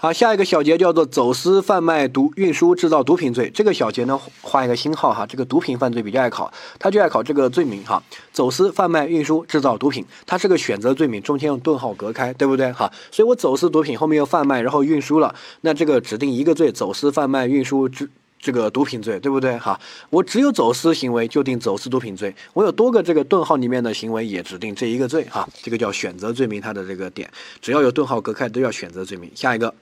好，下一个小节叫做走私、贩卖、毒、运输、制造毒品罪。这个小节呢，画一个星号哈。这个毒品犯罪比较爱考，他就爱考这个罪名哈。走私、贩卖、运输、制造毒品，它是个选择罪名，中间用顿号隔开，对不对哈？所以我走私毒品，后面又贩卖，然后运输了，那这个指定一个罪：走私、贩卖、运输、制。这个毒品罪对不对哈？我只有走私行为就定走私毒品罪，我有多个这个顿号里面的行为也指定这一个罪哈。这个叫选择罪名，它的这个点只要有顿号隔开都要选择罪名。下一个。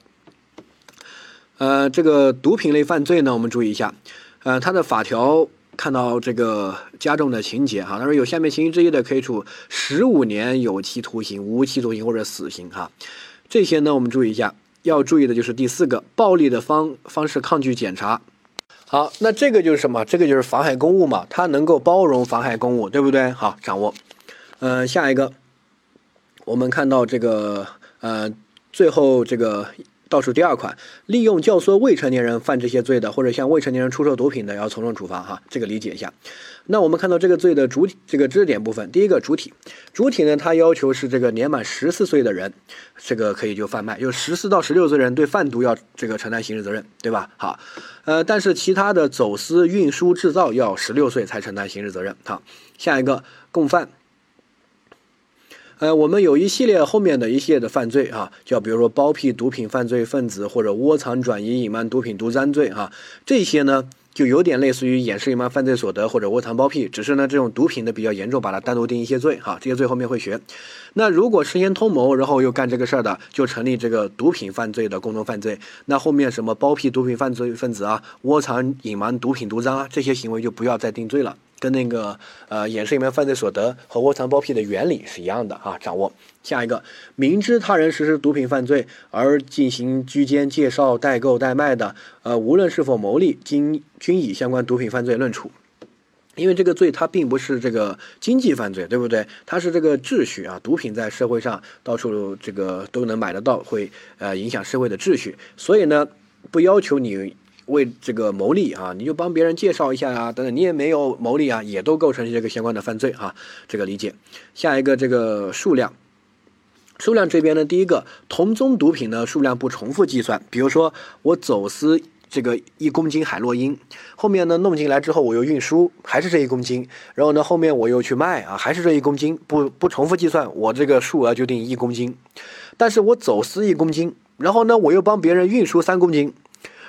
呃，这个毒品类犯罪呢，我们注意一下，呃，它的法条看到这个加重的情节哈，他说有下面情形之一的，可以处十五年有期徒刑、无期徒刑或者死刑哈。这些呢，我们注意一下，要注意的就是第四个，暴力的方方式抗拒检查。好，那这个就是什么？这个就是妨害公务嘛，它能够包容妨害公务，对不对？好，掌握。呃，下一个，我们看到这个呃，最后这个。倒数第二款，利用教唆未成年人犯这些罪的，或者向未成年人出售毒品的，要从重处罚哈。这个理解一下。那我们看到这个罪的主体，这个知识点部分，第一个主体，主体呢，它要求是这个年满十四岁的人，这个可以就贩卖，就十四到十六岁人对贩毒要这个承担刑事责任，对吧？好，呃，但是其他的走私、运输、制造要十六岁才承担刑事责任。好，下一个共犯。呃，我们有一系列后面的一系列的犯罪啊，叫比如说包庇毒品犯罪分子或者窝藏转移隐瞒毒品毒赃罪哈，这些呢就有点类似于掩饰隐瞒犯罪所得或者窝藏包庇，只是呢这种毒品的比较严重，把它单独定一些罪哈，这些罪后面会学。那如果事先通谋，然后又干这个事儿的，就成立这个毒品犯罪的共同犯罪。那后面什么包庇毒品犯罪分子啊，窝藏隐瞒毒品毒赃啊，这些行为就不要再定罪了。跟那个呃掩饰隐瞒犯罪所得和窝藏包庇的原理是一样的啊，掌握下一个，明知他人实施毒品犯罪而进行居间介绍、代购、代卖的，呃，无论是否牟利，均均以相关毒品犯罪论处。因为这个罪它并不是这个经济犯罪，对不对？它是这个秩序啊，毒品在社会上到处这个都能买得到，会呃影响社会的秩序，所以呢，不要求你。为这个牟利啊，你就帮别人介绍一下啊，等等，你也没有牟利啊，也都构成这个相关的犯罪啊，这个理解。下一个这个数量，数量这边呢，第一个同宗毒品呢数量不重复计算，比如说我走私这个一公斤海洛因，后面呢弄进来之后我又运输，还是这一公斤，然后呢后面我又去卖啊，还是这一公斤，不不重复计算，我这个数额就定一公斤。但是我走私一公斤，然后呢我又帮别人运输三公斤。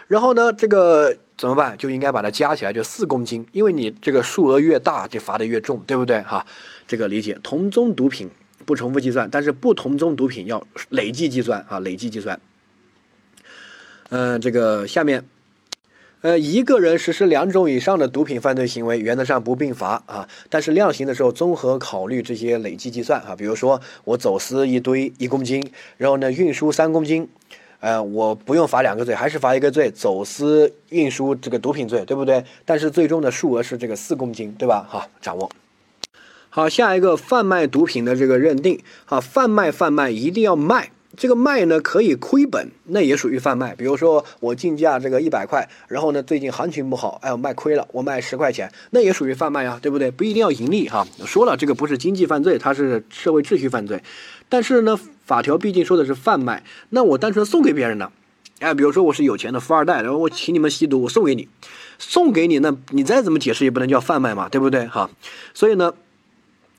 然后呢，这个怎么办？就应该把它加起来，就四公斤，因为你这个数额越大，就罚的越重，对不对？哈，这个理解。同宗毒品不重复计算，但是不同宗毒品要累计计算啊，累计计算。嗯，这个下面，呃，一个人实施两种以上的毒品犯罪行为，原则上不并罚啊，但是量刑的时候综合考虑这些累计计算啊，比如说我走私一堆一公斤，然后呢运输三公斤。呃，我不用罚两个罪，还是罚一个罪，走私运输这个毒品罪，对不对？但是最终的数额是这个四公斤，对吧？好，掌握。好，下一个贩卖毒品的这个认定，好，贩卖贩卖一定要卖，这个卖呢可以亏本，那也属于贩卖。比如说我进价这个一百块，然后呢最近行情不好，哎，我卖亏了，我卖十块钱，那也属于贩卖呀，对不对？不一定要盈利哈。说了，这个不是经济犯罪，它是社会秩序犯罪。但是呢，法条毕竟说的是贩卖，那我单纯送给别人呢？哎，比如说我是有钱的富二代，然后我请你们吸毒，我送给你，送给你，那你再怎么解释也不能叫贩卖嘛，对不对？哈，所以呢，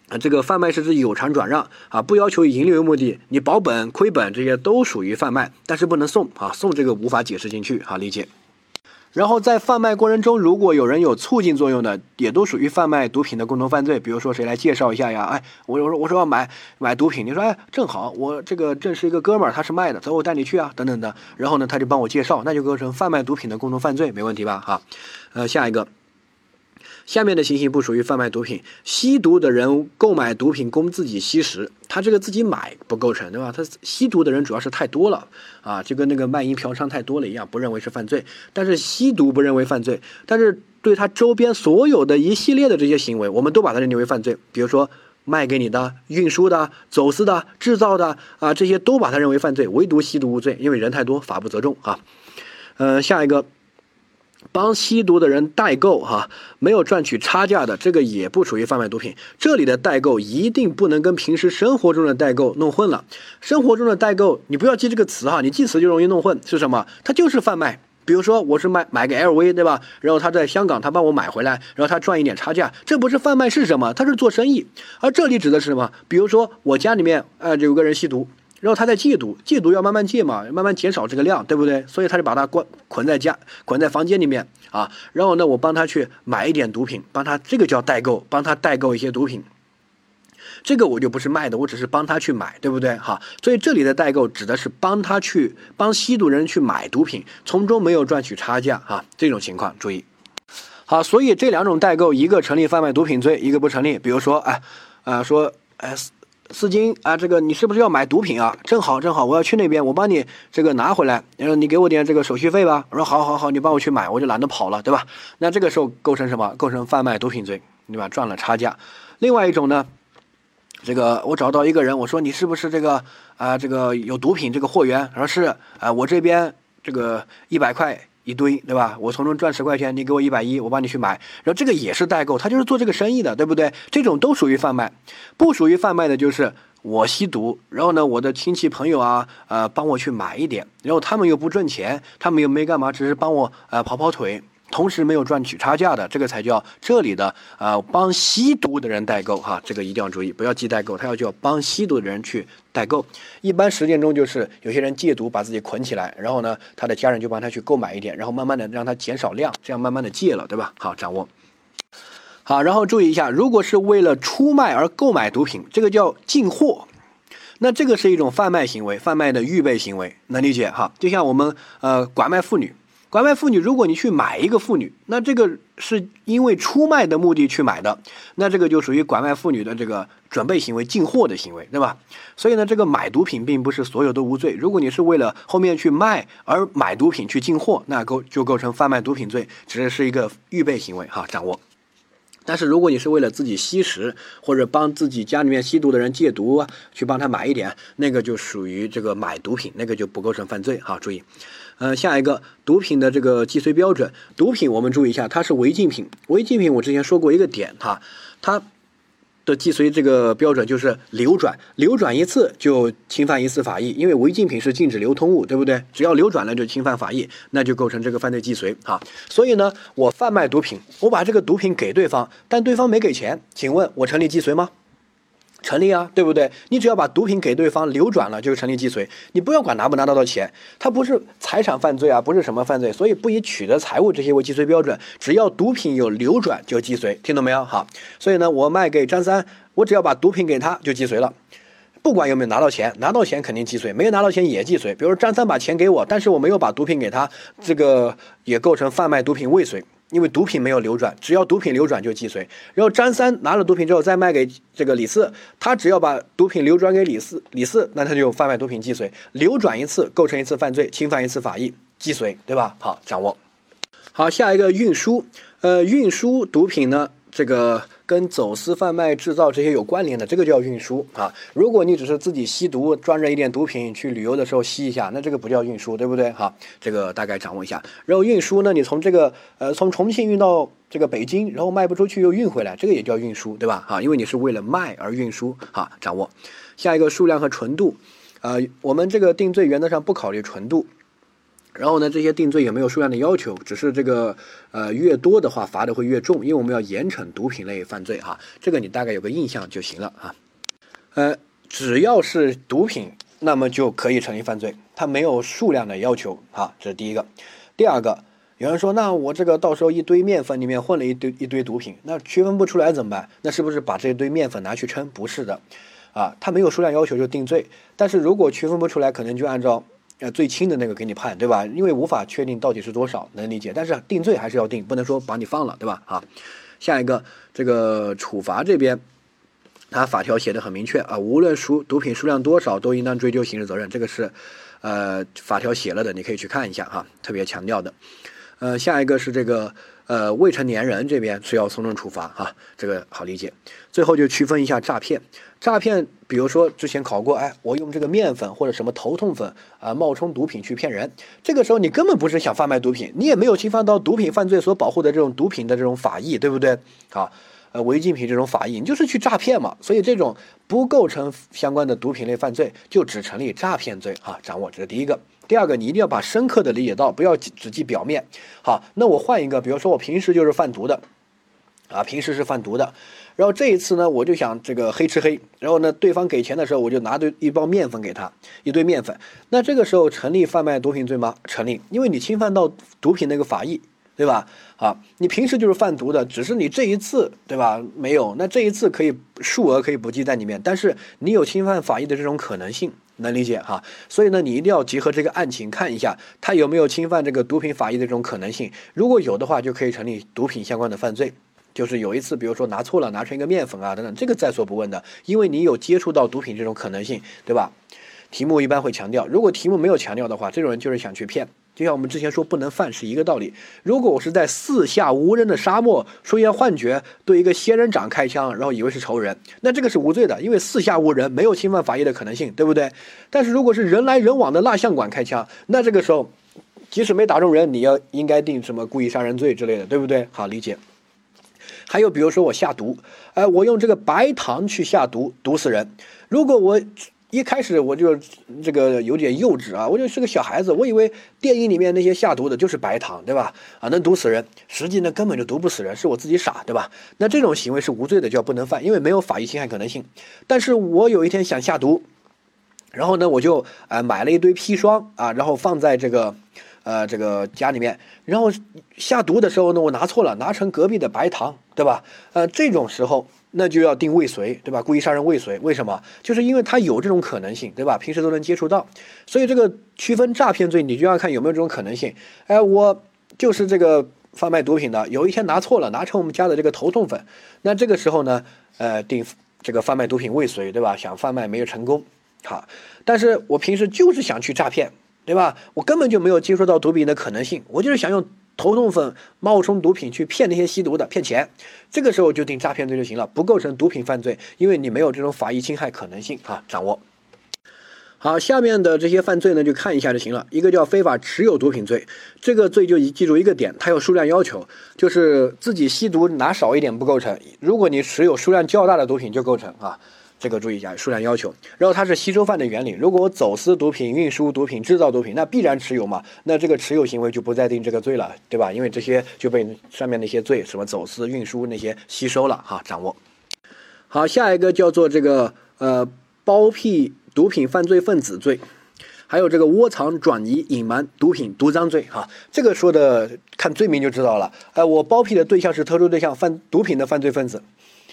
啊，这个贩卖是指有偿转让啊，不要求以盈利为目的，你保本、亏本这些都属于贩卖，但是不能送啊，送这个无法解释进去，好理解。然后在贩卖过程中，如果有人有促进作用的，也都属于贩卖毒品的共同犯罪。比如说谁来介绍一下呀？哎，我我说我说要买买毒品，你说哎，正好我这个认识一个哥们儿，他是卖的，走我带你去啊，等等的。然后呢，他就帮我介绍，那就构成贩卖毒品的共同犯罪，没问题吧？哈，呃，下一个。下面的情形不属于贩卖毒品，吸毒的人购买毒品供自己吸食，他这个自己买不构成，对吧？他吸毒的人主要是太多了啊，就跟那个卖淫嫖娼太多了一样，不认为是犯罪。但是吸毒不认为犯罪，但是对他周边所有的一系列的这些行为，我们都把它认定为犯罪。比如说卖给你的、运输的、走私的、制造的啊，这些都把它认为犯罪，唯独吸毒无罪，因为人太多，法不责众啊。嗯，下一个。帮吸毒的人代购哈，没有赚取差价的，这个也不属于贩卖毒品。这里的代购一定不能跟平时生活中的代购弄混了。生活中的代购，你不要记这个词哈，你记词就容易弄混。是什么？它就是贩卖。比如说，我是买买个 LV，对吧？然后他在香港，他帮我买回来，然后他赚一点差价，这不是贩卖是什么？他是做生意。而这里指的是什么？比如说我家里面，呃，有个人吸毒。然后他在戒毒，戒毒要慢慢戒嘛，慢慢减少这个量，对不对？所以他就把他关捆在家，捆在房间里面啊。然后呢，我帮他去买一点毒品，帮他这个叫代购，帮他代购一些毒品。这个我就不是卖的，我只是帮他去买，对不对？哈，所以这里的代购指的是帮他去帮吸毒人去买毒品，从中没有赚取差价啊，这种情况注意。好，所以这两种代购，一个成立贩卖毒品罪，一个不成立。比如说，哎，啊，说，哎。四金啊，这个你是不是要买毒品啊？正好正好，我要去那边，我帮你这个拿回来，然后你给我点这个手续费吧。我说好，好，好，你帮我去买，我就懒得跑了，对吧？那这个时候构成什么？构成贩卖毒品罪，对吧？赚了差价。另外一种呢，这个我找到一个人，我说你是不是这个啊？这个有毒品这个货源？他说是啊，我这边这个一百块。一堆，对吧？我从中赚十块钱，你给我一百一，我帮你去买。然后这个也是代购，他就是做这个生意的，对不对？这种都属于贩卖。不属于贩卖的就是我吸毒，然后呢，我的亲戚朋友啊，呃，帮我去买一点，然后他们又不赚钱，他们又没干嘛，只是帮我呃跑跑腿。同时没有赚取差价的，这个才叫这里的啊帮吸毒的人代购哈，这个一定要注意，不要记代购，他要叫帮吸毒的人去代购。一般实践中就是有些人戒毒把自己捆起来，然后呢他的家人就帮他去购买一点，然后慢慢的让他减少量，这样慢慢的戒了，对吧？好，掌握。好，然后注意一下，如果是为了出卖而购买毒品，这个叫进货，那这个是一种贩卖行为，贩卖的预备行为，能理解哈？就像我们呃拐卖妇女。拐卖妇女，如果你去买一个妇女，那这个是因为出卖的目的去买的，那这个就属于拐卖妇女的这个准备行为、进货的行为，对吧？所以呢，这个买毒品并不是所有都无罪。如果你是为了后面去卖而买毒品去进货，那构就构成贩卖毒品罪，只是是一个预备行为哈，掌握。但是如果你是为了自己吸食或者帮自己家里面吸毒的人戒毒啊，去帮他买一点，那个就属于这个买毒品，那个就不构成犯罪哈，注意。呃，下一个毒品的这个计税标准，毒品我们注意一下，它是违禁品。违禁品我之前说过一个点哈，它的既遂这个标准就是流转，流转一次就侵犯一次法益，因为违禁品是禁止流通物，对不对？只要流转了就侵犯法益，那就构成这个犯罪既遂啊。所以呢，我贩卖毒品，我把这个毒品给对方，但对方没给钱，请问我成立既遂吗？成立啊，对不对？你只要把毒品给对方流转了，就成立既遂。你不要管拿不拿到到钱，它不是财产犯罪啊，不是什么犯罪，所以不以取得财物这些为既遂标准。只要毒品有流转就既遂，听懂没有？好，所以呢，我卖给张三，我只要把毒品给他就既遂了，不管有没有拿到钱，拿到钱肯定既遂，没有拿到钱也既遂。比如张三把钱给我，但是我没有把毒品给他，这个也构成贩卖毒品未遂。因为毒品没有流转，只要毒品流转就既遂。然后张三拿了毒品之后再卖给这个李四，他只要把毒品流转给李四，李四那他就贩卖毒品既遂，流转一次构成一次犯罪，侵犯一次法益，既遂，对吧？好，掌握。好，下一个运输，呃，运输毒品呢，这个。跟走私、贩卖、制造这些有关联的，这个叫运输啊。如果你只是自己吸毒，装着一点毒品去旅游的时候吸一下，那这个不叫运输，对不对？哈，这个大概掌握一下。然后运输呢，你从这个呃从重庆运到这个北京，然后卖不出去又运回来，这个也叫运输，对吧？哈，因为你是为了卖而运输，哈，掌握。下一个数量和纯度，呃，我们这个定罪原则上不考虑纯度。然后呢，这些定罪也没有数量的要求，只是这个呃越多的话罚的会越重，因为我们要严惩毒品类犯罪哈，这个你大概有个印象就行了啊。呃，只要是毒品，那么就可以成立犯罪，它没有数量的要求哈，这是第一个。第二个，有人说那我这个到时候一堆面粉里面混了一堆一堆毒品，那区分不出来怎么办？那是不是把这一堆面粉拿去称？不是的，啊，它没有数量要求就定罪，但是如果区分不出来，可能就按照。呃，最轻的那个给你判，对吧？因为无法确定到底是多少，能理解。但是定罪还是要定，不能说把你放了，对吧？啊，下一个这个处罚这边，它法条写的很明确啊，无论数毒品数量多少，都应当追究刑事责任。这个是，呃，法条写了的，你可以去看一下哈，特别强调的。呃，下一个是这个呃，未成年人这边是要从重处罚哈，这个好理解。最后就区分一下诈骗，诈骗，比如说之前考过，哎，我用这个面粉或者什么头痛粉啊冒充毒品去骗人，这个时候你根本不是想贩卖毒品，你也没有侵犯到毒品犯罪所保护的这种毒品的这种法益，对不对？啊，呃，违禁品这种法益，你就是去诈骗嘛，所以这种不构成相关的毒品类犯罪，就只成立诈骗罪啊。掌握这是第一个。第二个，你一定要把深刻的理解到，不要只记表面。好，那我换一个，比如说我平时就是贩毒的，啊，平时是贩毒的，然后这一次呢，我就想这个黑吃黑，然后呢，对方给钱的时候，我就拿对一包面粉给他，一堆面粉，那这个时候成立贩卖毒品罪吗？成立，因为你侵犯到毒品那个法益，对吧？啊，你平时就是贩毒的，只是你这一次，对吧？没有，那这一次可以数额可以不计在里面，但是你有侵犯法益的这种可能性。能理解哈，所以呢，你一定要结合这个案情看一下，他有没有侵犯这个毒品法益的这种可能性。如果有的话，就可以成立毒品相关的犯罪。就是有一次，比如说拿错了，拿成一个面粉啊等等，这个在所不问的，因为你有接触到毒品这种可能性，对吧？题目一般会强调，如果题目没有强调的话，这种人就是想去骗。就像我们之前说不能犯是一个道理。如果我是在四下无人的沙漠出现幻觉，对一个仙人掌开枪，然后以为是仇人，那这个是无罪的，因为四下无人，没有侵犯法益的可能性，对不对？但是如果是人来人往的蜡像馆开枪，那这个时候，即使没打中人，你要应该定什么故意杀人罪之类的，对不对？好理解。还有比如说我下毒，哎，我用这个白糖去下毒，毒死人。如果我一开始我就这个有点幼稚啊，我就是个小孩子，我以为电影里面那些下毒的就是白糖，对吧？啊，能毒死人，实际呢根本就毒不死人，是我自己傻，对吧？那这种行为是无罪的，就要不能犯，因为没有法益侵害可能性。但是我有一天想下毒，然后呢，我就呃买了一堆砒霜啊，然后放在这个呃这个家里面，然后下毒的时候呢，我拿错了，拿成隔壁的白糖，对吧？呃，这种时候。那就要定未遂，对吧？故意杀人未遂，为什么？就是因为他有这种可能性，对吧？平时都能接触到，所以这个区分诈骗罪，你就要看有没有这种可能性。哎，我就是这个贩卖毒品的，有一天拿错了，拿成我们家的这个头痛粉，那这个时候呢，呃，定这个贩卖毒品未遂，对吧？想贩卖没有成功，好，但是我平时就是想去诈骗，对吧？我根本就没有接触到毒品的可能性，我就是想用。头痛粉冒充毒品去骗那些吸毒的骗钱，这个时候就定诈骗罪就行了，不构成毒品犯罪，因为你没有这种法益侵害可能性啊。掌握好，下面的这些犯罪呢，就看一下就行了。一个叫非法持有毒品罪，这个罪就记住一个点，它有数量要求，就是自己吸毒拿少一点不构成，如果你持有数量较大的毒品就构成啊。这个注意一下数量要求，然后它是吸收犯的原理。如果我走私毒品、运输毒品、制造毒品，那必然持有嘛？那这个持有行为就不再定这个罪了，对吧？因为这些就被上面那些罪，什么走私、运输那些吸收了哈。掌握好，下一个叫做这个呃包庇毒品犯罪分子罪，还有这个窝藏、转移、隐瞒毒品、毒赃罪哈。这个说的看罪名就知道了。呃，我包庇的对象是特殊对象，犯毒品的犯罪分子，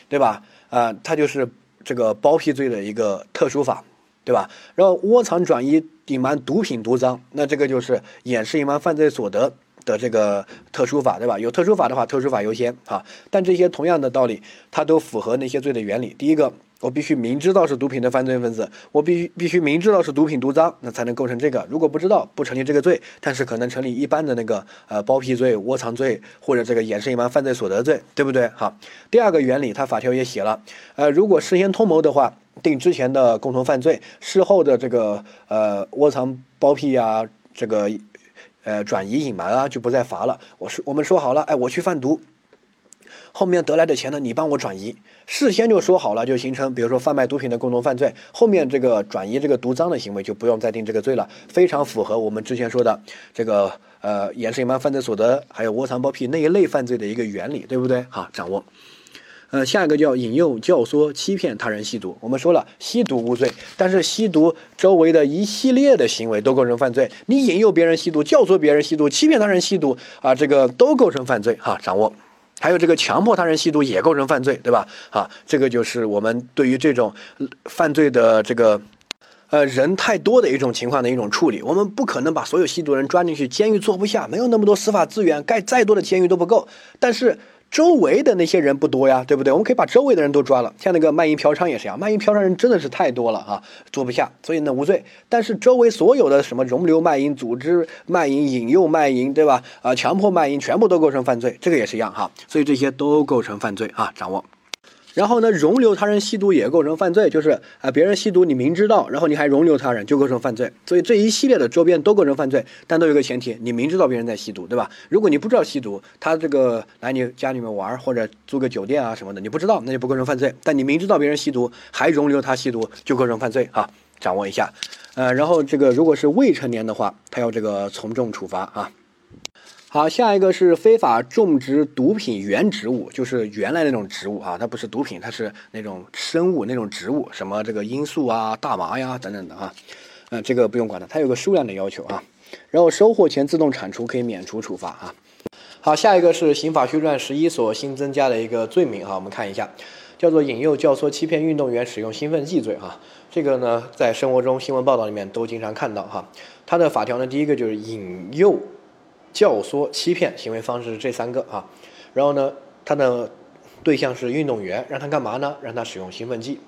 对吧？啊，他就是。这个包庇罪的一个特殊法，对吧？然后窝藏、转移、隐瞒毒品、毒赃，那这个就是掩饰、隐瞒犯罪所得的这个特殊法，对吧？有特殊法的话，特殊法优先啊。但这些同样的道理，它都符合那些罪的原理。第一个。我必须明知道是毒品的犯罪分子，我必须必须明知道是毒品毒赃，那才能构成这个。如果不知道，不成立这个罪，但是可能成立一般的那个呃包庇罪、窝藏罪或者这个掩饰隐瞒犯罪所得罪，对不对？好，第二个原理，它法条也写了，呃，如果事先通谋的话，定之前的共同犯罪，事后的这个呃窝藏包庇啊，这个呃转移隐瞒啊，就不再罚了。我说我们说好了，哎，我去贩毒。后面得来的钱呢？你帮我转移，事先就说好了，就形成，比如说贩卖毒品的共同犯罪。后面这个转移这个毒赃的行为就不用再定这个罪了，非常符合我们之前说的这个呃掩饰隐瞒犯罪所得，还有窝藏包庇那一类犯罪的一个原理，对不对？好，掌握。呃，下一个叫引诱、教唆、欺骗他人吸毒。我们说了，吸毒无罪，但是吸毒周围的一系列的行为都构成犯罪。你引诱别人吸毒、教唆别人吸毒、欺骗他人吸毒啊，这个都构成犯罪。哈，掌握。还有这个强迫他人吸毒也构成犯罪，对吧？啊，这个就是我们对于这种犯罪的这个呃人太多的一种情况的一种处理。我们不可能把所有吸毒人抓进去监狱，坐不下，没有那么多司法资源，盖再多的监狱都不够。但是周围的那些人不多呀，对不对？我们可以把周围的人都抓了，像那个卖淫嫖娼也是一样，卖淫嫖娼人真的是太多了啊，坐不下，所以呢无罪。但是周围所有的什么容留卖淫、组织卖淫、引诱卖淫，对吧？啊，强迫卖淫，全部都构成犯罪，这个也是一样哈。所以这些都构成犯罪啊，掌握。然后呢，容留他人吸毒也构成犯罪，就是啊，别人吸毒你明知道，然后你还容留他人，就构成犯罪。所以这一系列的周边都构成犯罪，但都有个前提，你明知道别人在吸毒，对吧？如果你不知道吸毒，他这个来你家里面玩或者租个酒店啊什么的，你不知道，那就不构成犯罪。但你明知道别人吸毒，还容留他吸毒，就构成犯罪啊，掌握一下。呃，然后这个如果是未成年的话，他要这个从重处罚啊。好，下一个是非法种植毒品原植物，就是原来那种植物啊，它不是毒品，它是那种生物那种植物，什么这个罂粟啊、大麻呀等等的啊，嗯，这个不用管它，它有个数量的要求啊。然后收获前自动铲除，可以免除处罚啊。好，下一个是刑法修正案十一所新增加的一个罪名啊，我们看一下，叫做引诱、教唆、欺骗运动员使用兴奋剂罪啊。这个呢，在生活中新闻报道里面都经常看到哈。它的法条呢，第一个就是引诱。教唆、欺骗行为方式这三个啊，然后呢，他的对象是运动员，让他干嘛呢？让他使用兴奋剂。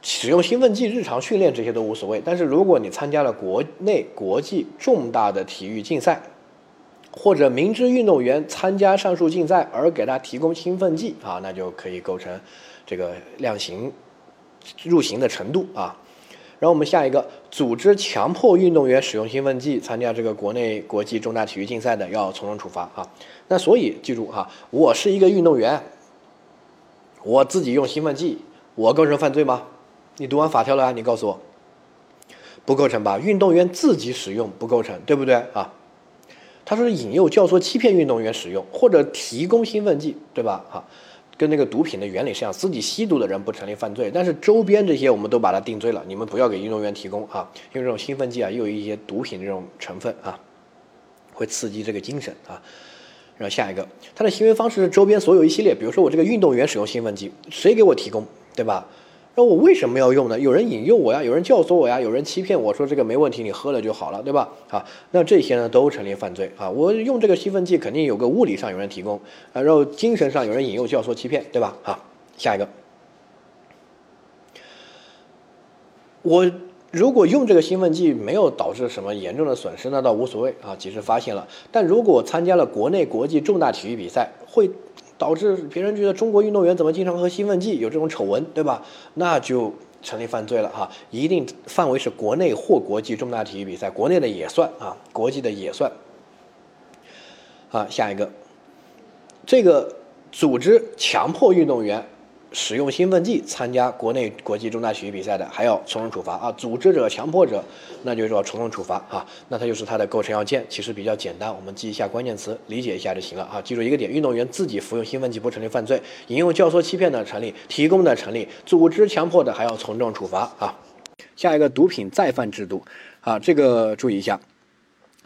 使用兴奋剂日常训练这些都无所谓，但是如果你参加了国内、国际重大的体育竞赛，或者明知运动员参加上述竞赛而给他提供兴奋剂啊，那就可以构成这个量刑入刑的程度啊。然后我们下一个，组织强迫运动员使用兴奋剂参加这个国内国际重大体育竞赛的，要从重处罚啊。那所以记住哈，我是一个运动员，我自己用兴奋剂，我构成犯罪吗？你读完法条了，你告诉我，不构成吧？运动员自己使用不构成，对不对啊？他说引诱、教唆、欺骗运动员使用或者提供兴奋剂，对吧？哈。跟那个毒品的原理是一样，自己吸毒的人不成立犯罪，但是周边这些我们都把它定罪了。你们不要给运动员提供啊，因为这种兴奋剂啊，又有一些毒品这种成分啊，会刺激这个精神啊。然后下一个，他的行为方式是周边所有一系列，比如说我这个运动员使用兴奋剂，谁给我提供，对吧？那我为什么要用呢？有人引诱我呀，有人教唆我呀，有人欺骗我说这个没问题，你喝了就好了，对吧？啊，那这些呢都成立犯罪啊！我用这个兴奋剂肯定有个物理上有人提供啊，然后精神上有人引诱、教唆、欺骗，对吧？啊，下一个，我如果用这个兴奋剂没有导致什么严重的损失，那倒无所谓啊，及时发现了。但如果参加了国内国际重大体育比赛，会。导致别人觉得中国运动员怎么经常喝兴奋剂，有这种丑闻，对吧？那就成立犯罪了哈！一定范围是国内或国际重大体育比赛，国内的也算啊，国际的也算。啊，下一个，这个组织强迫运动员。使用兴奋剂参加国内国际重大体育比赛的，还要从重处罚啊！组织者、强迫者，那就是说从重处罚啊！那它就是它的构成要件，其实比较简单，我们记一下关键词，理解一下就行了啊！记住一个点：运动员自己服用兴奋剂不成立犯罪，引用、教唆、欺骗的成立，提供的成立，组织强迫的还要从重处罚啊！下一个毒品再犯制度啊，这个注意一下。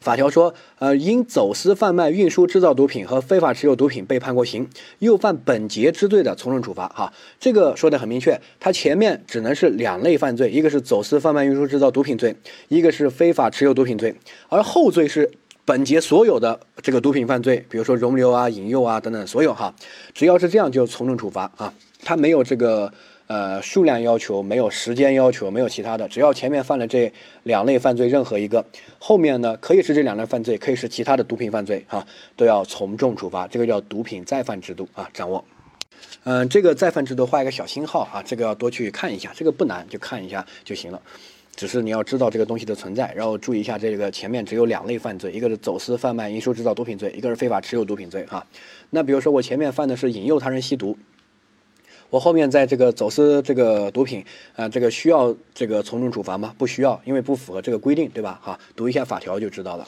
法条说，呃，因走私、贩卖、运输、制造毒品和非法持有毒品被判过刑，又犯本节之罪的，从重处罚。哈，这个说的很明确，它前面只能是两类犯罪，一个是走私、贩卖、运输、制造毒品罪，一个是非法持有毒品罪，而后罪是本节所有的这个毒品犯罪，比如说容留啊、引诱啊等等所有哈，只要是这样就从重处罚啊，它没有这个。呃，数量要求没有时间要求，没有其他的，只要前面犯了这两类犯罪任何一个，后面呢可以是这两类犯罪，可以是其他的毒品犯罪啊，都要从重处罚。这个叫毒品再犯制度啊，掌握。嗯，这个再犯制度画一个小星号啊，这个要多去看一下，这个不难，就看一下就行了。只是你要知道这个东西的存在，然后注意一下这个前面只有两类犯罪，一个是走私、贩卖、运输、制造毒品罪，一个是非法持有毒品罪啊。那比如说我前面犯的是引诱他人吸毒。我后面在这个走私这个毒品啊，这个需要这个从重处罚吗？不需要，因为不符合这个规定，对吧？哈，读一下法条就知道了。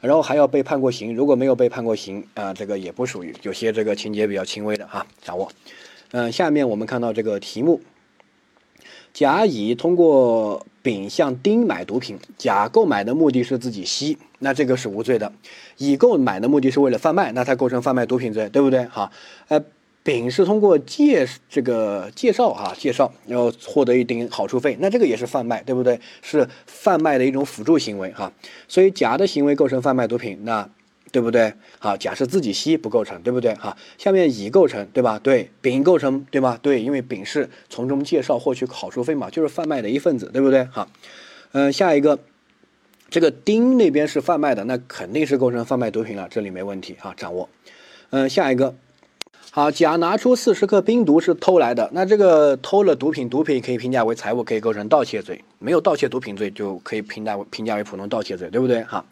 然后还要被判过刑，如果没有被判过刑啊，这个也不属于，有些这个情节比较轻微的哈，掌握。嗯，下面我们看到这个题目：甲乙通过丙向丁买毒品，甲购买的目的是自己吸，那这个是无罪的；乙购买的目的是为了贩卖，那他构成贩卖毒品罪，对不对？哈，呃。丙是通过介这个介绍啊，介绍然后获得一定好处费，那这个也是贩卖，对不对？是贩卖的一种辅助行为哈。所以甲的行为构成贩卖毒品，那对不对？好，甲是自己吸不构成，对不对？哈，下面乙构成，对吧？对，丙构成，对吧？对，因为丙是从中介绍获取好处费嘛，就是贩卖的一份子，对不对？好，嗯，下一个，这个丁那边是贩卖的，那肯定是构成贩卖毒品了，这里没问题啊，掌握。嗯，下一个，好，甲拿出四十克冰毒是偷来的，那这个偷了毒品，毒品可以评价为财物，可以构成盗窃罪，没有盗窃毒品罪就可以评价为评价为普通盗窃罪，对不对？哈。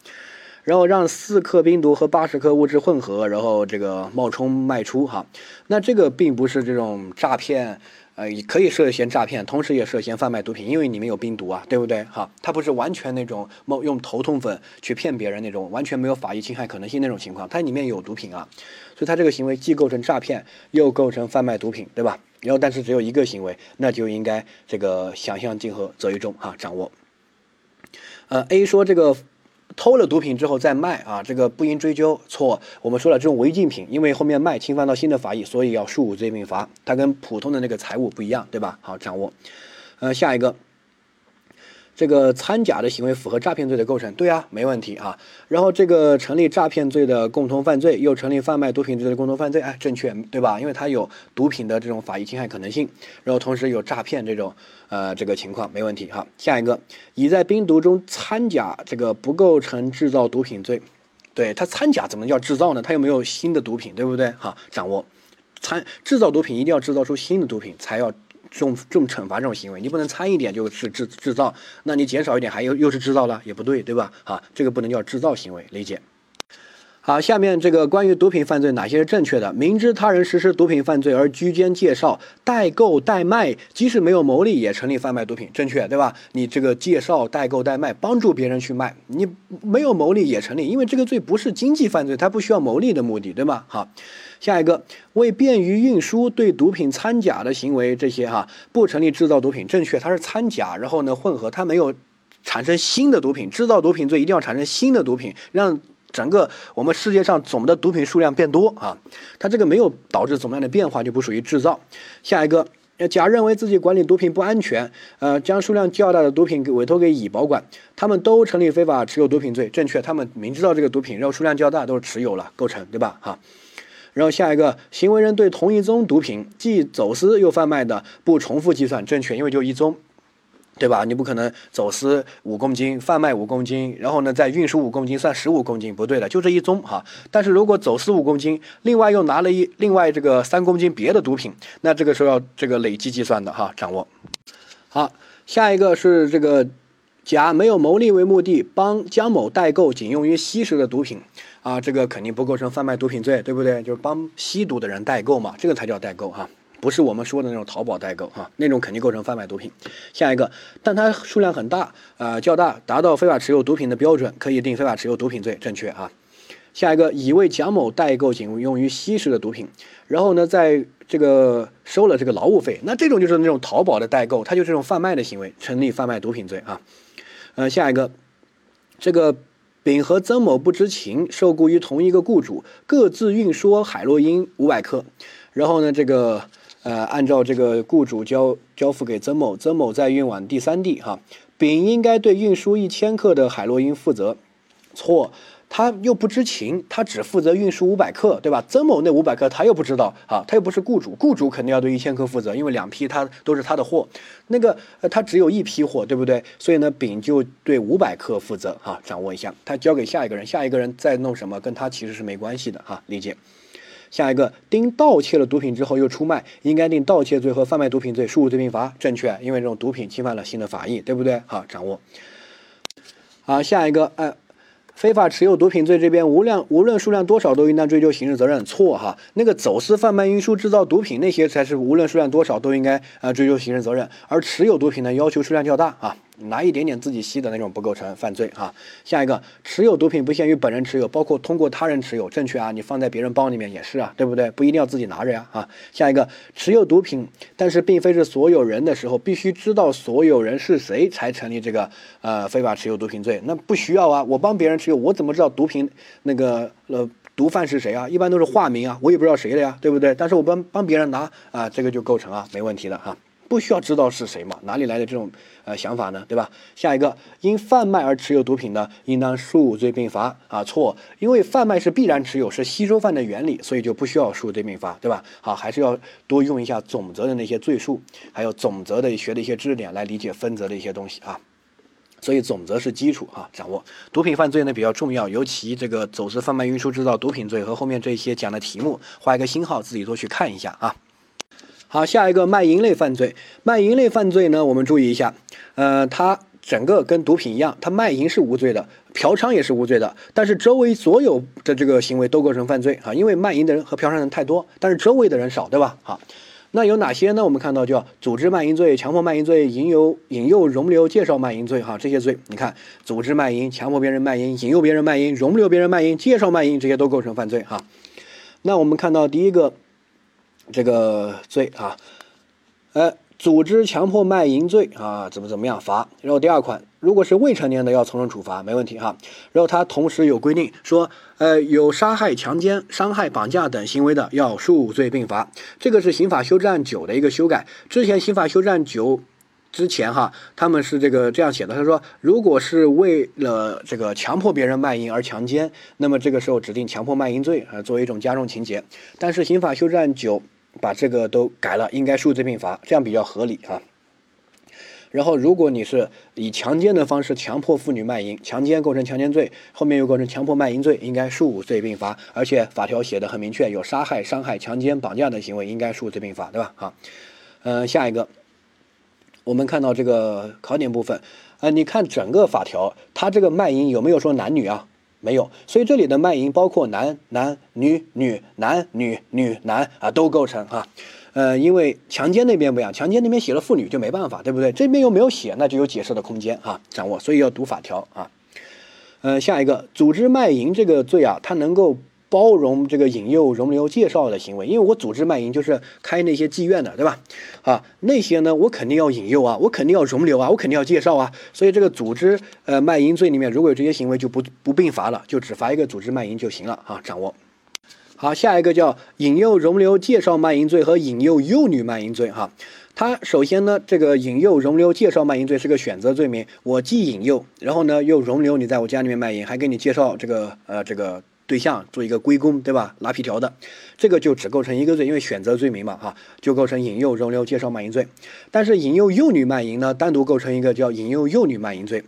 然后让四克冰毒和八十克物质混合，然后这个冒充卖出哈，那这个并不是这种诈骗，呃，也可以涉嫌诈骗，同时也涉嫌贩卖毒品，因为里面有冰毒啊，对不对哈？它不是完全那种冒用头痛粉去骗别人那种，完全没有法益侵害可能性那种情况，它里面有毒品啊，所以它这个行为既构成诈骗，又构成贩卖毒品，对吧？然后但是只有一个行为，那就应该这个想象竞合择一重哈，掌握。呃，A 说这个。偷了毒品之后再卖啊，这个不应追究。错，我们说了，这种违禁品，因为后面卖侵犯到新的法益，所以要数罪并罚。它跟普通的那个财物不一样，对吧？好，掌握。呃，下一个。这个掺假的行为符合诈骗罪的构成，对啊，没问题啊。然后这个成立诈骗罪的共同犯罪，又成立贩卖毒品罪的共同犯罪，哎，正确，对吧？因为它有毒品的这种法益侵害可能性，然后同时有诈骗这种呃这个情况，没问题哈。下一个，乙在冰毒中掺假，这个不构成制造毒品罪，对它掺假怎么叫制造呢？它又没有新的毒品，对不对？哈，掌握，掺制造毒品一定要制造出新的毒品才要。重重惩罚这种行为，你不能掺一点就是制制造，那你减少一点还又又是制造了，也不对，对吧？啊，这个不能叫制造行为，理解。好，下面这个关于毒品犯罪哪些是正确的？明知他人实施毒品犯罪而居间介绍、代购、代卖，即使没有牟利也成立贩卖毒品，正确，对吧？你这个介绍、代购、代卖，帮助别人去卖，你没有牟利也成立，因为这个罪不是经济犯罪，它不需要牟利的目的，对吧？好，下一个为便于运输对毒品掺假的行为，这些哈不成立制造毒品，正确，它是掺假，然后呢混合，它没有产生新的毒品，制造毒品罪一定要产生新的毒品，让。整个我们世界上总的毒品数量变多啊，它这个没有导致怎么样的变化，就不属于制造。下一个，甲认为自己管理毒品不安全，呃，将数量较大的毒品给委托给乙保管，他们都成立非法持有毒品罪，正确。他们明知道这个毒品，然后数量较大，都是持有了，构成，对吧？哈。然后下一个，行为人对同一宗毒品既走私又贩卖的，不重复计算，正确，因为就一宗。对吧？你不可能走私五公斤，贩卖五公斤，然后呢再运输五公斤，算十五公斤，不对的，就这一宗哈。但是如果走私五公斤，另外又拿了一另外这个三公斤别的毒品，那这个时候要这个累计计算的哈，掌握。好，下一个是这个甲没有牟利为目的，帮江某代购仅用于吸食的毒品啊，这个肯定不构成贩卖毒品罪，对不对？就是帮吸毒的人代购嘛，这个才叫代购哈。不是我们说的那种淘宝代购哈，那种肯定构成贩卖毒品。下一个，但它数量很大，呃较大，达到非法持有毒品的标准，可以定非法持有毒品罪，正确啊。下一个，乙为蒋某代购仅用于吸食的毒品，然后呢，在这个收了这个劳务费，那这种就是那种淘宝的代购，它就是这种贩卖的行为，成立贩卖毒品罪啊。呃，下一个，这个丙和曾某不知情，受雇于同一个雇主，各自运输海洛因五百克，然后呢，这个。呃，按照这个雇主交交付给曾某，曾某再运往第三地，哈，丙应该对运输一千克的海洛因负责。错，他又不知情，他只负责运输五百克，对吧？曾某那五百克他又不知道，啊，他又不是雇主，雇主肯定要对一千克负责，因为两批他都是他的货，那个他只有一批货，对不对？所以呢，丙就对五百克负责，哈，掌握一下，他交给下一个人，下一个人再弄什么，跟他其实是没关系的，哈，理解。下一个，丁盗窃了毒品之后又出卖，应该定盗窃罪和贩卖毒品罪，数罪并罚，正确，因为这种毒品侵犯了新的法益，对不对？好，掌握。好，下一个，哎，非法持有毒品罪这边，无量无论数量多少都应当追究刑事责任，错哈，那个走私、贩卖、运输、制造毒品那些才是无论数量多少都应该啊追究刑事责任，而持有毒品呢，要求数量较大啊。拿一点点自己吸的那种不构成犯罪哈。下一个，持有毒品不限于本人持有，包括通过他人持有，正确啊。你放在别人包里面也是啊，对不对？不一定要自己拿着呀啊。下一个，持有毒品，但是并非是所有人的时候，必须知道所有人是谁才成立这个呃非法持有毒品罪。那不需要啊，我帮别人持有，我怎么知道毒品那个呃毒贩是谁啊？一般都是化名啊，我也不知道谁的呀，对不对？但是我帮帮别人拿啊，这个就构成啊，没问题的哈。不需要知道是谁嘛？哪里来的这种呃想法呢？对吧？下一个，因贩卖而持有毒品的，应当数罪并罚啊？错，因为贩卖是必然持有，是吸收犯的原理，所以就不需要数罪并罚，对吧？好，还是要多用一下总则的那些罪数，还有总则的学的一些知识点来理解分则的一些东西啊。所以总则是基础啊，掌握毒品犯罪呢比较重要，尤其这个走私、贩卖、运输、制造毒品罪和后面这些讲的题目，画一个星号，自己多去看一下啊。好，下一个卖淫类犯罪，卖淫类犯罪呢，我们注意一下，呃，它整个跟毒品一样，它卖淫是无罪的，嫖娼也是无罪的，但是周围所有的这个行为都构成犯罪啊，因为卖淫的人和嫖娼人太多，但是周围的人少，对吧？好。那有哪些呢？我们看到叫组织卖淫罪、强迫卖淫罪、引诱、引诱、容留、介绍卖淫罪，哈，这些罪，你看，组织卖淫、强迫别人卖淫、引诱别人卖淫、容留别人卖淫、介绍卖淫，这些都构成犯罪，哈。那我们看到第一个这个罪啊，呃。组织强迫卖淫罪啊，怎么怎么样罚？然后第二款，如果是未成年的要从重处罚，没问题哈。然后它同时有规定说，呃，有杀害、强奸、伤害、绑架等行为的，要数罪并罚。这个是刑法修正案九的一个修改。之前刑法修正案九之前哈，他们是这个这样写的，他说，如果是为了这个强迫别人卖淫而强奸，那么这个时候指定强迫卖淫罪啊，作为一种加重情节。但是刑法修正案九。把这个都改了，应该数罪并罚，这样比较合理啊。然后，如果你是以强奸的方式强迫妇女卖淫，强奸构成强奸罪，后面又构成强迫卖淫罪，应该数罪并罚。而且法条写的很明确，有杀害、伤害、强奸、绑架的行为，应该数罪并罚，对吧？好，嗯，下一个，我们看到这个考点部分，啊，你看整个法条，它这个卖淫有没有说男女啊？没有，所以这里的卖淫包括男男女女男女女男啊都构成哈，呃，因为强奸那边不一样，强奸那边写了妇女就没办法，对不对？这边又没有写，那就有解释的空间哈，掌握，所以要读法条啊。呃，下一个组织卖淫这个罪啊，它能够。包容这个引诱、容留、介绍的行为，因为我组织卖淫就是开那些妓院的，对吧？啊，那些呢，我肯定要引诱啊，我肯定要容留啊，我肯定要介绍啊。所以这个组织呃卖淫罪里面，如果有这些行为，就不不并罚了，就只罚一个组织卖淫就行了啊。掌握好，下一个叫引诱、容留、介绍卖淫罪和引诱幼女卖淫罪哈。它首先呢，这个引诱、容留、介绍卖淫罪是个选择罪名，我既引诱，然后呢又容留你在我家里面卖淫，还给你介绍这个呃这个。对象做一个归公，对吧？拉皮条的，这个就只构成一个罪，因为选择罪名嘛，哈，就构成引诱、容留、介绍卖淫罪。但是引诱幼女卖淫呢，单独构成一个叫引诱幼女卖淫罪。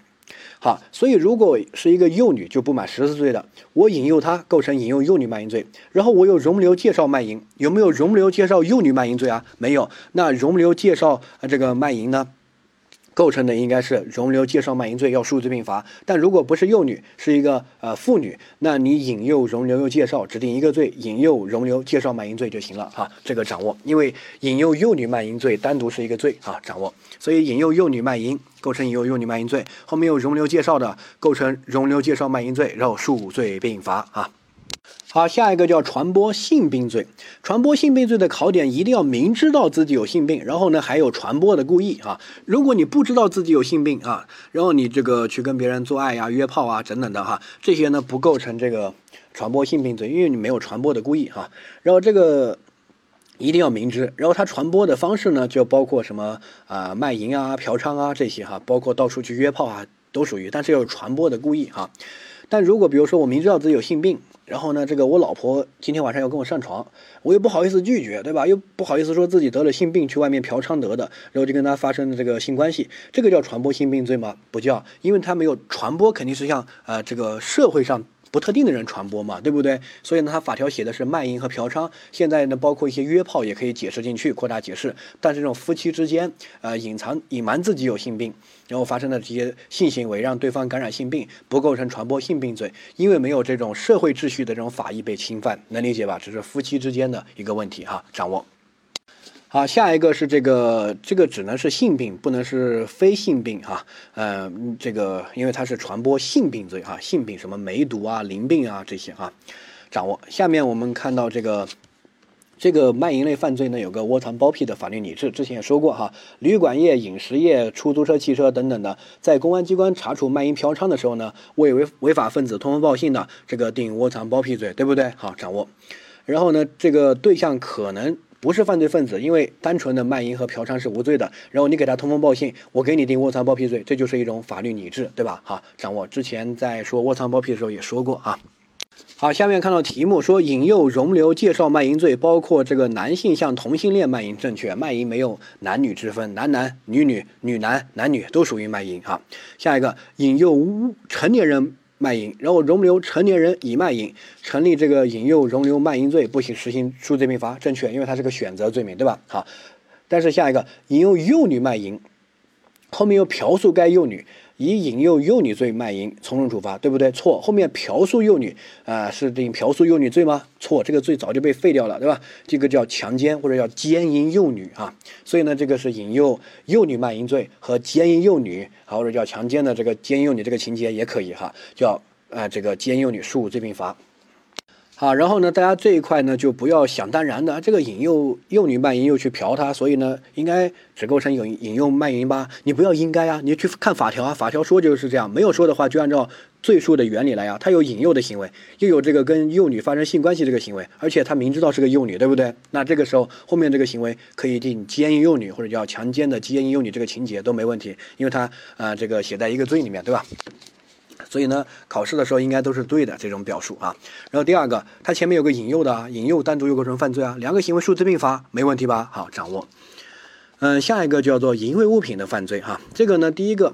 好，所以如果是一个幼女就不满十四岁的，我引诱她构成引诱幼女卖淫罪。然后我又容留、介绍卖淫，有没有容留、介绍幼女卖淫罪啊？没有。那容留、介绍这个卖淫呢？构成的应该是容留、介绍卖淫罪，要数罪并罚。但如果不是幼女，是一个呃妇女，那你引诱、容留又介绍，指定一个罪，引诱、容留、介绍卖淫罪就行了哈。这个掌握，因为引诱幼女卖淫罪单独是一个罪啊，掌握。所以引诱幼女卖淫构成引诱幼女卖淫罪，后面有容留、介绍的构成容留、介绍卖淫罪，然后数罪并罚啊。好，下一个叫传播性病罪。传播性病罪的考点一定要明知道自己有性病，然后呢还有传播的故意啊。如果你不知道自己有性病啊，然后你这个去跟别人做爱呀、约炮啊等等的哈，这些呢不构成这个传播性病罪，因为你没有传播的故意哈。然后这个一定要明知，然后它传播的方式呢就包括什么啊卖淫啊、嫖娼啊这些哈，包括到处去约炮啊都属于，但是要有传播的故意哈。但如果比如说我明知道自己有性病，然后呢，这个我老婆今天晚上要跟我上床，我又不好意思拒绝，对吧？又不好意思说自己得了性病去外面嫖娼得的，然后就跟他发生了这个性关系，这个叫传播性病罪吗？不叫，因为他没有传播，肯定是像呃这个社会上。不特定的人传播嘛，对不对？所以呢，他法条写的是卖淫和嫖娼，现在呢，包括一些约炮也可以解释进去，扩大解释。但是这种夫妻之间，呃，隐藏、隐瞒自己有性病，然后发生的这些性行为，让对方感染性病，不构成传播性病罪，因为没有这种社会秩序的这种法益被侵犯，能理解吧？这是夫妻之间的一个问题哈，掌握。好，下一个是这个，这个只能是性病，不能是非性病哈。呃，这个因为它是传播性病罪哈，性病什么梅毒啊、淋病啊这些哈，掌握。下面我们看到这个，这个卖淫类犯罪呢，有个窝藏包庇的法律理智，之前也说过哈。旅馆业、饮食业、出租车、汽车等等的，在公安机关查处卖淫嫖娼的时候呢，为违违法分子通风报信的，这个定窝藏包庇罪，对不对？好，掌握。然后呢，这个对象可能。不是犯罪分子，因为单纯的卖淫和嫖娼是无罪的。然后你给他通风报信，我给你定窝藏包庇罪，这就是一种法律拟制，对吧？好，掌握。之前在说窝藏包庇的时候也说过啊。好，下面看到题目说引诱、容留、介绍卖淫罪，包括这个男性向同性恋卖淫，正确。卖淫没有男女之分，男男、女女、女男、男女都属于卖淫哈。下一个引诱成年人卖淫，然后容留成年人以卖淫，成立这个引诱、容留卖淫罪，不行实行数罪并罚，正确，因为它是个选择罪名，对吧？好，但是下一个引诱幼女卖淫，后面又嫖宿该幼女。以引诱幼女罪卖淫，从重处罚，对不对？错，后面嫖宿幼女啊，是定嫖宿幼女罪吗？错，这个罪早就被废掉了，对吧？这个叫强奸或者叫奸淫幼女啊，所以呢，这个是引诱幼女卖淫罪和奸淫幼女，或者叫强奸的这个奸幼女这个情节也可以哈，叫啊这个奸幼女数罪并罚。啊，然后呢，大家这一块呢就不要想当然的，这个引诱幼女卖淫又去嫖她，所以呢应该只构成有引诱卖淫吧？你不要应该啊，你去看法条啊，法条说就是这样，没有说的话就按照罪数的原理来呀。他有引诱的行为，又有这个跟幼女发生性关系这个行为，而且他明知道是个幼女，对不对？那这个时候后面这个行为可以定奸淫幼女或者叫强奸的奸淫幼女这个情节都没问题，因为他啊这个写在一个罪里面，对吧？所以呢，考试的时候应该都是对的这种表述啊。然后第二个，它前面有个引诱的啊，引诱单独又构成犯罪啊，两个行为数字并罚，没问题吧？好，掌握。嗯，下一个叫做淫秽物品的犯罪哈。这个呢，第一个，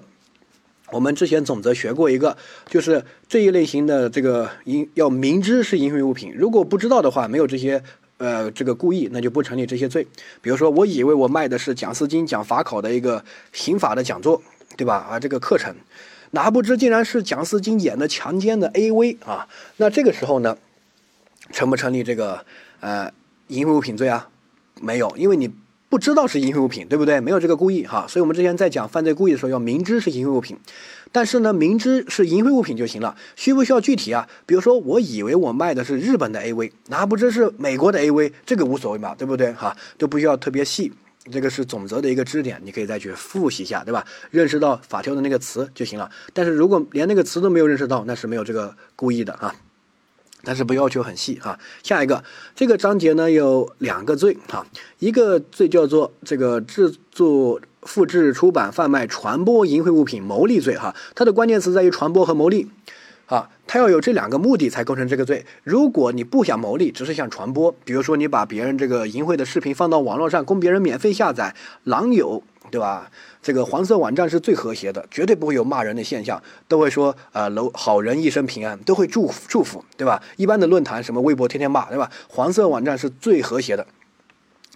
我们之前总则学过一个，就是这一类型的这个淫要明知是淫秽物品，如果不知道的话，没有这些呃这个故意，那就不成立这些罪。比如说，我以为我卖的是讲思金讲法考的一个刑法的讲座，对吧？啊，这个课程。哪不知竟然是蒋思金演的强奸的 AV 啊？那这个时候呢，成不成立这个呃淫秽物品罪啊？没有，因为你不知道是淫秽物品，对不对？没有这个故意哈。所以我们之前在讲犯罪故意的时候，要明知是淫秽物品，但是呢，明知是淫秽物品就行了，需不需要具体啊？比如说，我以为我卖的是日本的 AV，哪不知是美国的 AV，这个无所谓嘛，对不对？哈，都不需要特别细。这个是总则的一个知识点，你可以再去复习一下，对吧？认识到法条的那个词就行了。但是如果连那个词都没有认识到，那是没有这个故意的啊。但是不要求很细啊。下一个，这个章节呢有两个罪啊，一个罪叫做这个制作、复制、出版、贩卖、传播淫秽物品牟利罪哈。它的关键词在于传播和牟利。啊，他要有这两个目的才构成这个罪。如果你不想牟利，只是想传播，比如说你把别人这个淫秽的视频放到网络上，供别人免费下载，狼友，对吧？这个黄色网站是最和谐的，绝对不会有骂人的现象，都会说啊，楼好人一生平安，都会祝祝福，对吧？一般的论坛什么微博天天骂，对吧？黄色网站是最和谐的。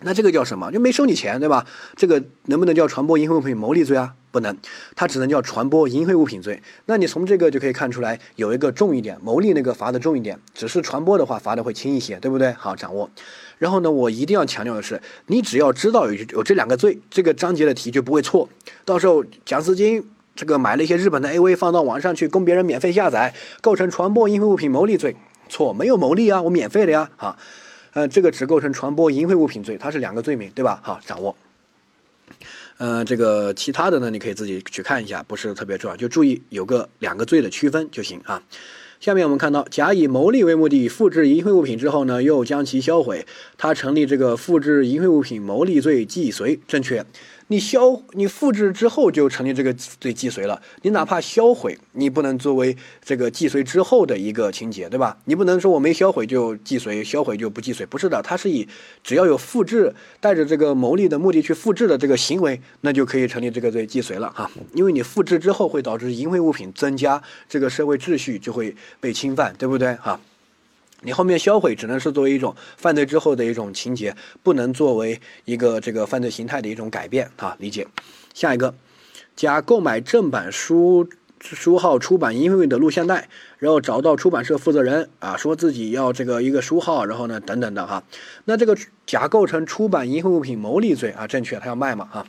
那这个叫什么？就没收你钱，对吧？这个能不能叫传播淫秽物品牟利罪啊？不能，它只能叫传播淫秽物品罪。那你从这个就可以看出来，有一个重一点，牟利那个罚的重一点，只是传播的话罚的会轻一些，对不对？好，掌握。然后呢，我一定要强调的是，你只要知道有有这两个罪，这个章节的题就不会错。到时候蒋思金这个买了一些日本的 AV 放到网上去供别人免费下载，构成传播淫秽物品牟利罪，错，没有牟利啊，我免费的呀，哈。呃，这个只构成传播淫秽物品罪，它是两个罪名，对吧？好，掌握。嗯，这个其他的呢，你可以自己去看一下，不是特别重要，就注意有个两个罪的区分就行啊。下面我们看到，甲以牟利为目的复制淫秽物品之后呢，又将其销毁，他成立这个复制淫秽物品牟利罪既遂，正确。你销你复制之后就成立这个罪既遂了，你哪怕销毁，你不能作为这个既遂之后的一个情节，对吧？你不能说我没销毁就既遂，销毁就不既遂，不是的，它是以只要有复制带着这个牟利的目的去复制的这个行为，那就可以成立这个罪既遂了哈。因为你复制之后会导致淫秽物品增加，这个社会秩序就会被侵犯，对不对哈？你后面销毁只能是作为一种犯罪之后的一种情节，不能作为一个这个犯罪形态的一种改变啊，理解。下一个，甲购买正版书书号出版淫秽的录像带，然后找到出版社负责人啊，说自己要这个一个书号，然后呢等等的哈，那这个甲构成出版淫秽物品牟利罪啊，正确，他要卖嘛哈。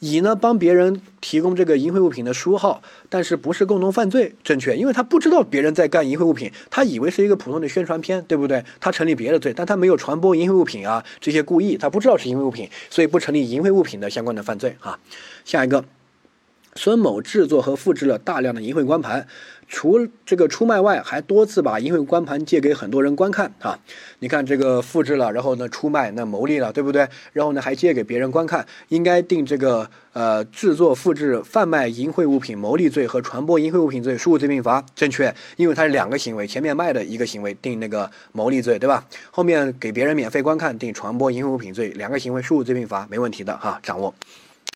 乙呢帮别人提供这个淫秽物品的书号，但是不是共同犯罪，正确，因为他不知道别人在干淫秽物品，他以为是一个普通的宣传片，对不对？他成立别的罪，但他没有传播淫秽物品啊，这些故意，他不知道是淫秽物品，所以不成立淫秽物品的相关的犯罪啊。下一个，孙某制作和复制了大量的淫秽光盘，除这个出卖外，还多次把淫秽光盘借给很多人观看啊。你看这个复制了，然后呢出卖，那牟利了，对不对？然后呢还借给别人观看，应该定这个呃制作、复制、贩卖淫秽物品牟利罪和传播淫秽物品罪，数罪并罚，正确，因为它是两个行为，前面卖的一个行为定那个牟利罪，对吧？后面给别人免费观看定传播淫秽物品罪，两个行为数罪并罚，没问题的哈，掌握。